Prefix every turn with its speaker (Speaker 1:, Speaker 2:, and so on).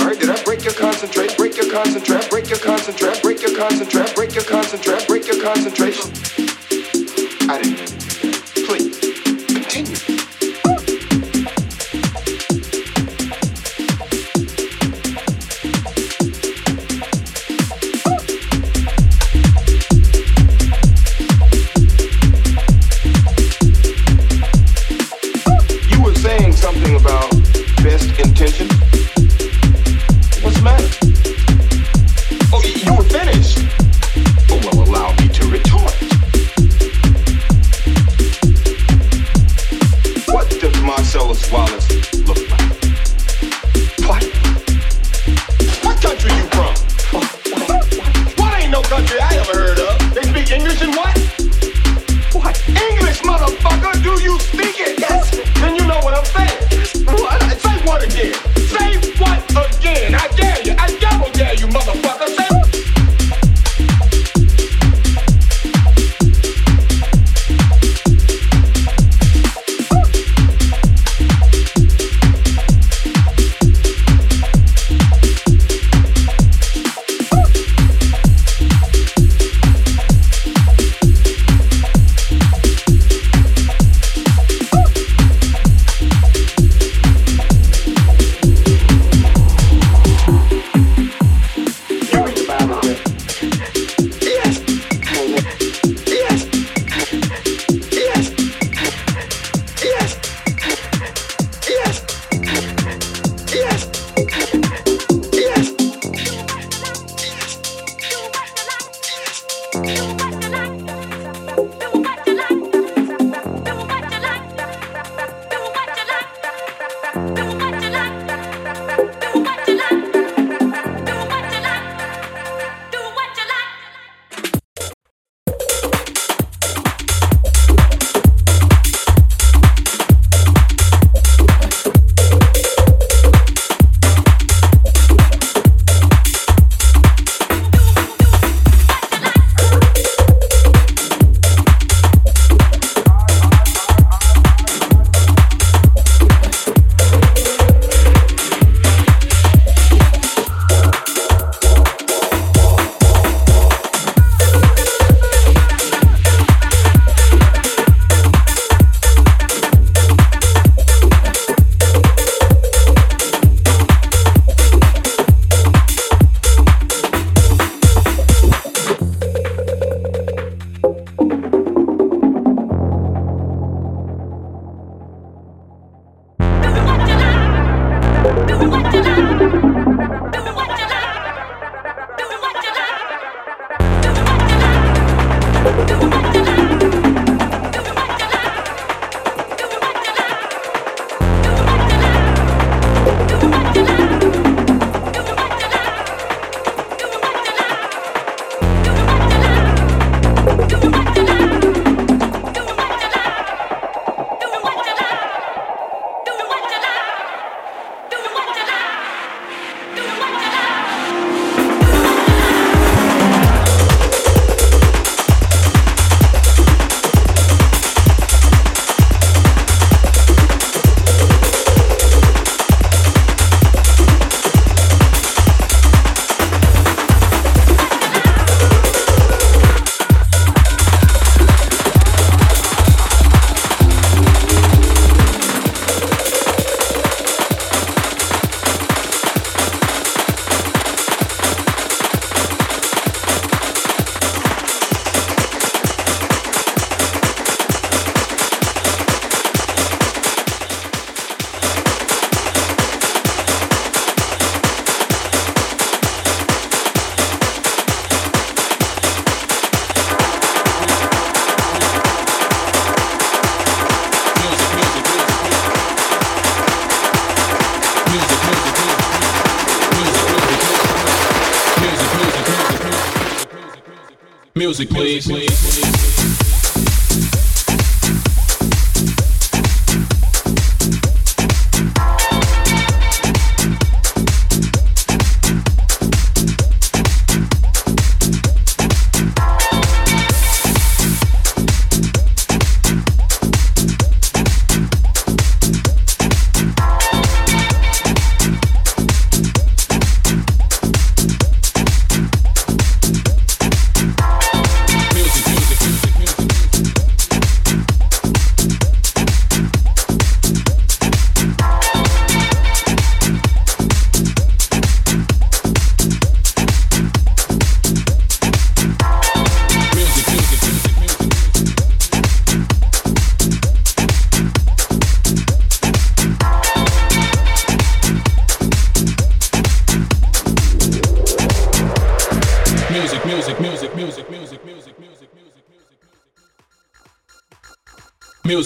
Speaker 1: sorry. Did I break your concentrate? Break your concentrate. Break your concentrate. Break your concentrate. Break your concentrate. Break your concentration. I
Speaker 2: didn't.
Speaker 3: Music, please. please.